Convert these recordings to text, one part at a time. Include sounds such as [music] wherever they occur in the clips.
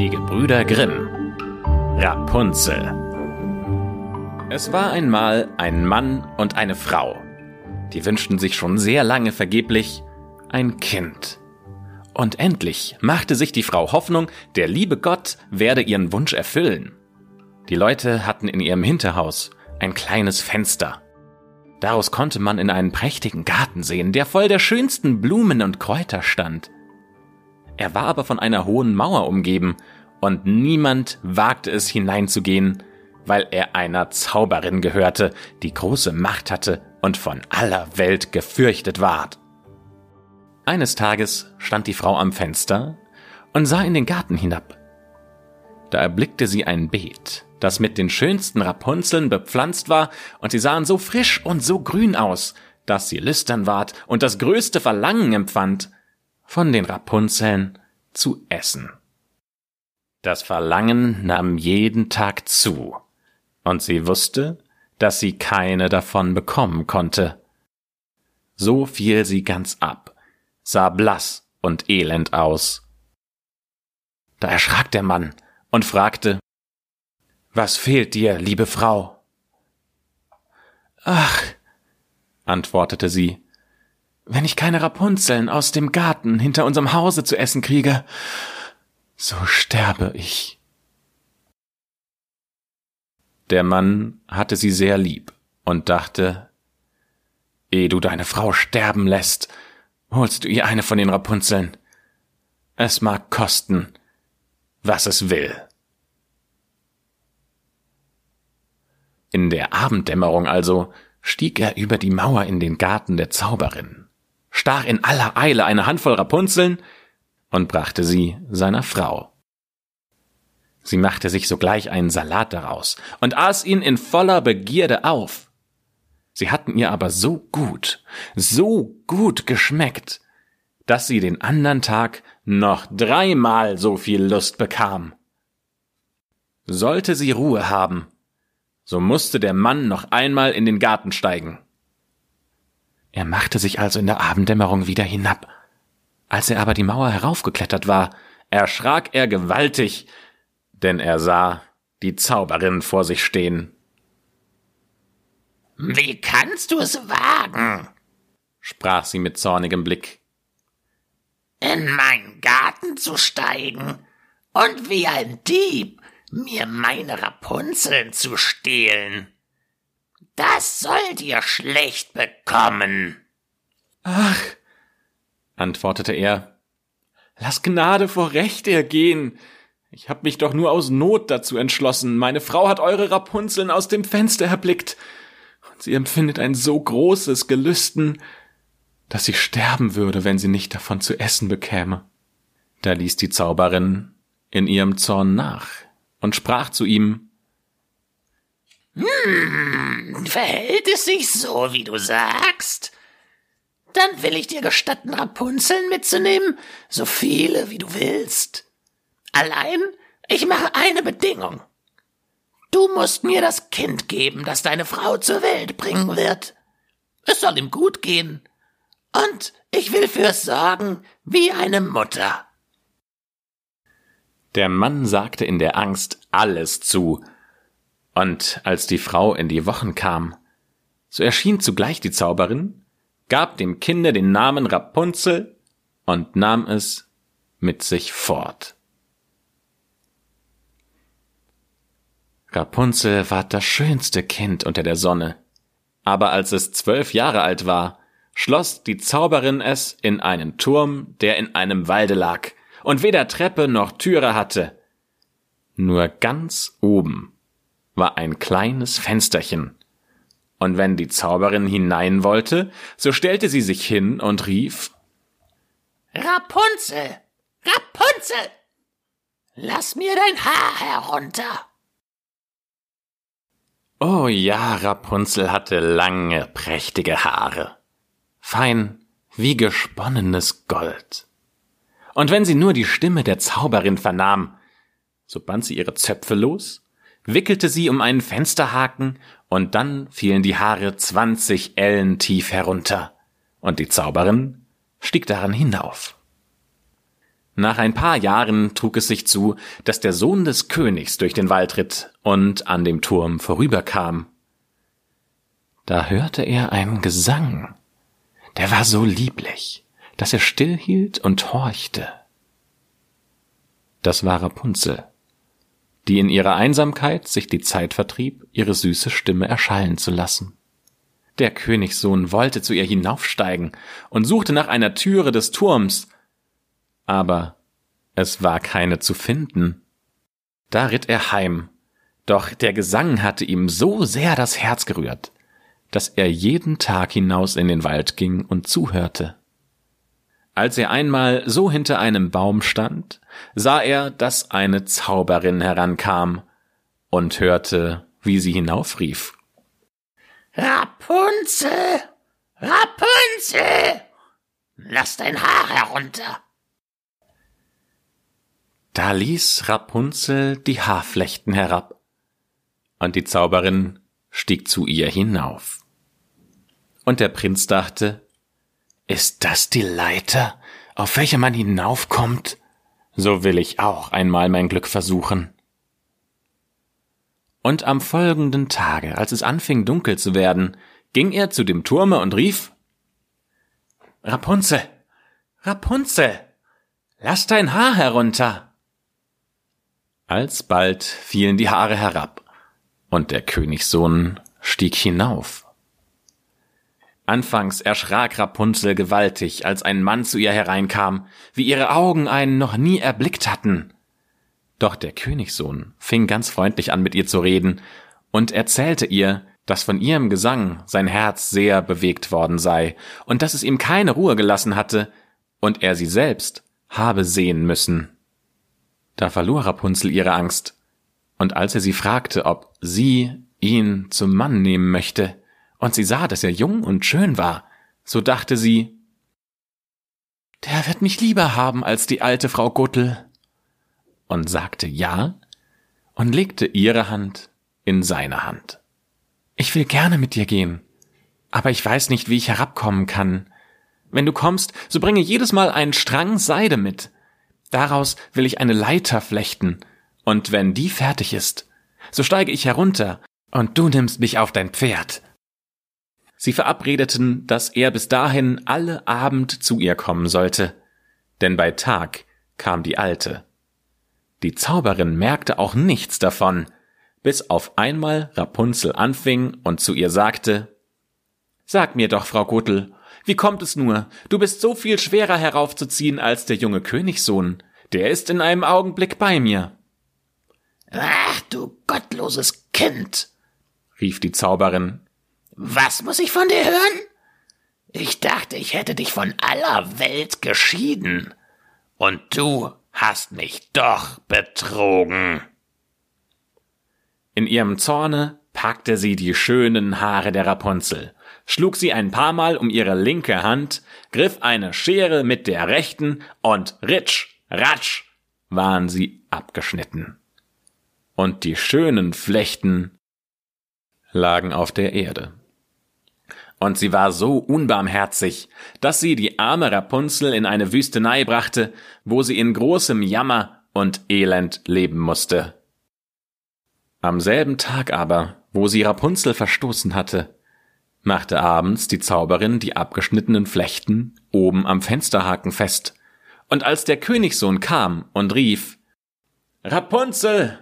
Die Gebrüder Grimm. Rapunzel. Es war einmal ein Mann und eine Frau. Die wünschten sich schon sehr lange vergeblich ein Kind. Und endlich machte sich die Frau Hoffnung, der liebe Gott werde ihren Wunsch erfüllen. Die Leute hatten in ihrem Hinterhaus ein kleines Fenster. Daraus konnte man in einen prächtigen Garten sehen, der voll der schönsten Blumen und Kräuter stand. Er war aber von einer hohen Mauer umgeben, und niemand wagte es hineinzugehen, weil er einer Zauberin gehörte, die große Macht hatte und von aller Welt gefürchtet ward. Eines Tages stand die Frau am Fenster und sah in den Garten hinab. Da erblickte sie ein Beet, das mit den schönsten Rapunzeln bepflanzt war, und sie sahen so frisch und so grün aus, dass sie lüstern ward und das größte Verlangen empfand, von den Rapunzeln zu essen. Das Verlangen nahm jeden Tag zu, und sie wusste, dass sie keine davon bekommen konnte. So fiel sie ganz ab, sah blass und elend aus. Da erschrak der Mann und fragte, Was fehlt dir, liebe Frau? Ach, antwortete sie, wenn ich keine Rapunzeln aus dem Garten hinter unserem Hause zu essen kriege, so sterbe ich. Der Mann hatte sie sehr lieb und dachte, ehe du deine Frau sterben lässt, holst du ihr eine von den Rapunzeln. Es mag kosten, was es will. In der Abenddämmerung also stieg er über die Mauer in den Garten der Zauberin stach in aller Eile eine Handvoll Rapunzeln und brachte sie seiner Frau. Sie machte sich sogleich einen Salat daraus und aß ihn in voller Begierde auf. Sie hatten ihr aber so gut, so gut geschmeckt, dass sie den andern Tag noch dreimal so viel Lust bekam. Sollte sie Ruhe haben, so musste der Mann noch einmal in den Garten steigen. Er machte sich also in der Abenddämmerung wieder hinab. Als er aber die Mauer heraufgeklettert war, erschrak er gewaltig, denn er sah die Zauberin vor sich stehen. Wie kannst du es wagen? sprach sie mit zornigem Blick. In meinen Garten zu steigen und wie ein Dieb mir meine Rapunzeln zu stehlen. Das sollt ihr schlecht bekommen. Ach, antwortete er, lass Gnade vor Recht ergehen. Ich hab mich doch nur aus Not dazu entschlossen. Meine Frau hat eure Rapunzeln aus dem Fenster erblickt, und sie empfindet ein so großes Gelüsten, dass sie sterben würde, wenn sie nicht davon zu essen bekäme. Da ließ die Zauberin in ihrem Zorn nach und sprach zu ihm hm, verhält es sich so, wie du sagst? Dann will ich dir gestatten, Rapunzeln mitzunehmen, so viele wie du willst. Allein, ich mache eine Bedingung. Du musst mir das Kind geben, das deine Frau zur Welt bringen wird. Es soll ihm gut gehen. Und ich will für's sorgen, wie eine Mutter. Der Mann sagte in der Angst alles zu, und als die Frau in die Wochen kam, so erschien zugleich die Zauberin, gab dem Kinde den Namen Rapunzel und nahm es mit sich fort. Rapunzel war das schönste Kind unter der Sonne, aber als es zwölf Jahre alt war, schloss die Zauberin es in einen Turm, der in einem Walde lag und weder Treppe noch Türe hatte. Nur ganz oben war ein kleines Fensterchen. Und wenn die Zauberin hinein wollte, so stellte sie sich hin und rief Rapunzel, Rapunzel, lass mir dein Haar herunter. Oh ja, Rapunzel hatte lange, prächtige Haare, fein wie gesponnenes Gold. Und wenn sie nur die Stimme der Zauberin vernahm, so band sie ihre Zöpfe los wickelte sie um einen Fensterhaken, und dann fielen die Haare zwanzig Ellen tief herunter, und die Zauberin stieg daran hinauf. Nach ein paar Jahren trug es sich zu, dass der Sohn des Königs durch den Wald ritt und an dem Turm vorüberkam. Da hörte er einen Gesang, der war so lieblich, dass er stillhielt und horchte. Das war Rapunzel, die in ihrer Einsamkeit sich die Zeit vertrieb, ihre süße Stimme erschallen zu lassen. Der Königssohn wollte zu ihr hinaufsteigen und suchte nach einer Türe des Turms, aber es war keine zu finden. Da ritt er heim, doch der Gesang hatte ihm so sehr das Herz gerührt, dass er jeden Tag hinaus in den Wald ging und zuhörte. Als er einmal so hinter einem Baum stand, sah er, dass eine Zauberin herankam und hörte, wie sie hinaufrief. Rapunzel! Rapunzel! Lass dein Haar herunter! Da ließ Rapunzel die Haarflechten herab, und die Zauberin stieg zu ihr hinauf. Und der Prinz dachte, ist das die Leiter, auf welche man hinaufkommt? So will ich auch einmal mein Glück versuchen. Und am folgenden Tage, als es anfing dunkel zu werden, ging er zu dem Turme und rief Rapunzel, Rapunzel, lass dein Haar herunter. Alsbald fielen die Haare herab, und der Königssohn stieg hinauf. Anfangs erschrak Rapunzel gewaltig, als ein Mann zu ihr hereinkam, wie ihre Augen einen noch nie erblickt hatten. Doch der Königssohn fing ganz freundlich an, mit ihr zu reden und erzählte ihr, dass von ihrem Gesang sein Herz sehr bewegt worden sei und dass es ihm keine Ruhe gelassen hatte und er sie selbst habe sehen müssen. Da verlor Rapunzel ihre Angst. Und als er sie fragte, ob sie ihn zum Mann nehmen möchte, und sie sah, dass er jung und schön war, so dachte sie, der wird mich lieber haben als die alte Frau Guttel, und sagte ja und legte ihre Hand in seine Hand. Ich will gerne mit dir gehen, aber ich weiß nicht, wie ich herabkommen kann. Wenn du kommst, so bringe jedes Mal einen Strang Seide mit, Daraus will ich eine Leiter flechten, und wenn die fertig ist, so steige ich herunter, und du nimmst mich auf dein Pferd. Sie verabredeten, dass er bis dahin alle Abend zu ihr kommen sollte, denn bei Tag kam die Alte. Die Zauberin merkte auch nichts davon, bis auf einmal Rapunzel anfing und zu ihr sagte Sag mir doch, Frau Guttel, wie kommt es nur? Du bist so viel schwerer heraufzuziehen als der junge Königssohn. Der ist in einem Augenblick bei mir. Ach, du gottloses Kind, rief die Zauberin. Was muss ich von dir hören? Ich dachte, ich hätte dich von aller Welt geschieden. Und du hast mich doch betrogen. In ihrem Zorne packte sie die schönen Haare der Rapunzel schlug sie ein paar Mal um ihre linke Hand, griff eine Schere mit der rechten und ritsch, ratsch waren sie abgeschnitten. Und die schönen Flechten lagen auf der Erde. Und sie war so unbarmherzig, dass sie die arme Rapunzel in eine Wüstenei brachte, wo sie in großem Jammer und Elend leben musste. Am selben Tag aber, wo sie Rapunzel verstoßen hatte, machte abends die Zauberin die abgeschnittenen Flechten oben am Fensterhaken fest, und als der Königssohn kam und rief Rapunzel.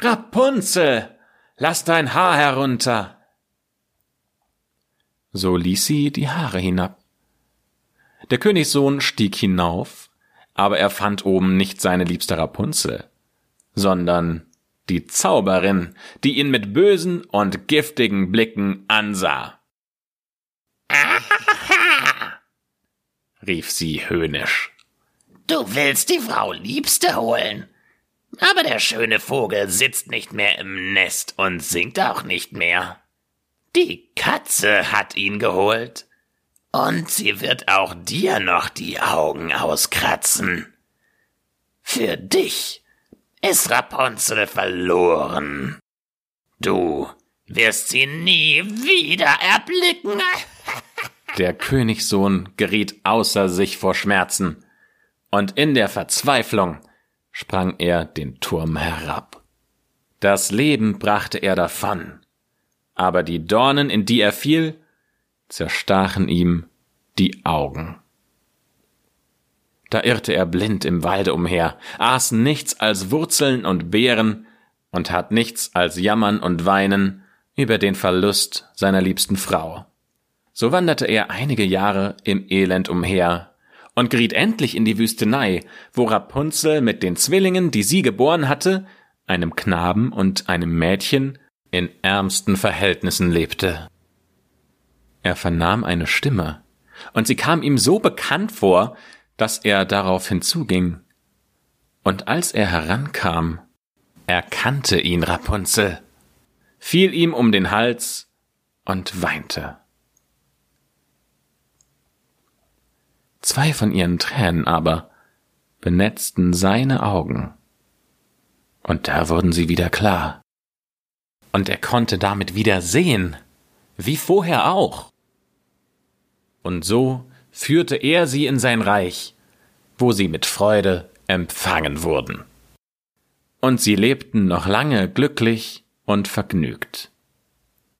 Rapunzel. Lass dein Haar herunter. So ließ sie die Haare hinab. Der Königssohn stieg hinauf, aber er fand oben nicht seine liebste Rapunzel, sondern die Zauberin, die ihn mit bösen und giftigen Blicken ansah. [laughs] rief sie höhnisch. Du willst die Frau Liebste holen. Aber der schöne Vogel sitzt nicht mehr im Nest und singt auch nicht mehr. Die Katze hat ihn geholt. Und sie wird auch dir noch die Augen auskratzen. Für dich ist Rapunzel verloren. Du wirst sie nie wieder erblicken. [laughs] Der Königssohn geriet außer sich vor Schmerzen, und in der Verzweiflung sprang er den Turm herab. Das Leben brachte er davon, aber die Dornen, in die er fiel, zerstachen ihm die Augen. Da irrte er blind im Walde umher, aß nichts als Wurzeln und Beeren und hat nichts als Jammern und Weinen über den Verlust seiner liebsten Frau. So wanderte er einige Jahre im Elend umher und geriet endlich in die Wüstenei, wo Rapunzel mit den Zwillingen, die sie geboren hatte, einem Knaben und einem Mädchen, in ärmsten Verhältnissen lebte. Er vernahm eine Stimme, und sie kam ihm so bekannt vor, dass er darauf hinzuging. Und als er herankam, erkannte ihn Rapunzel, fiel ihm um den Hals und weinte. Zwei von ihren Tränen aber benetzten seine Augen, und da wurden sie wieder klar. Und er konnte damit wieder sehen, wie vorher auch. Und so führte er sie in sein Reich, wo sie mit Freude empfangen wurden. Und sie lebten noch lange glücklich und vergnügt.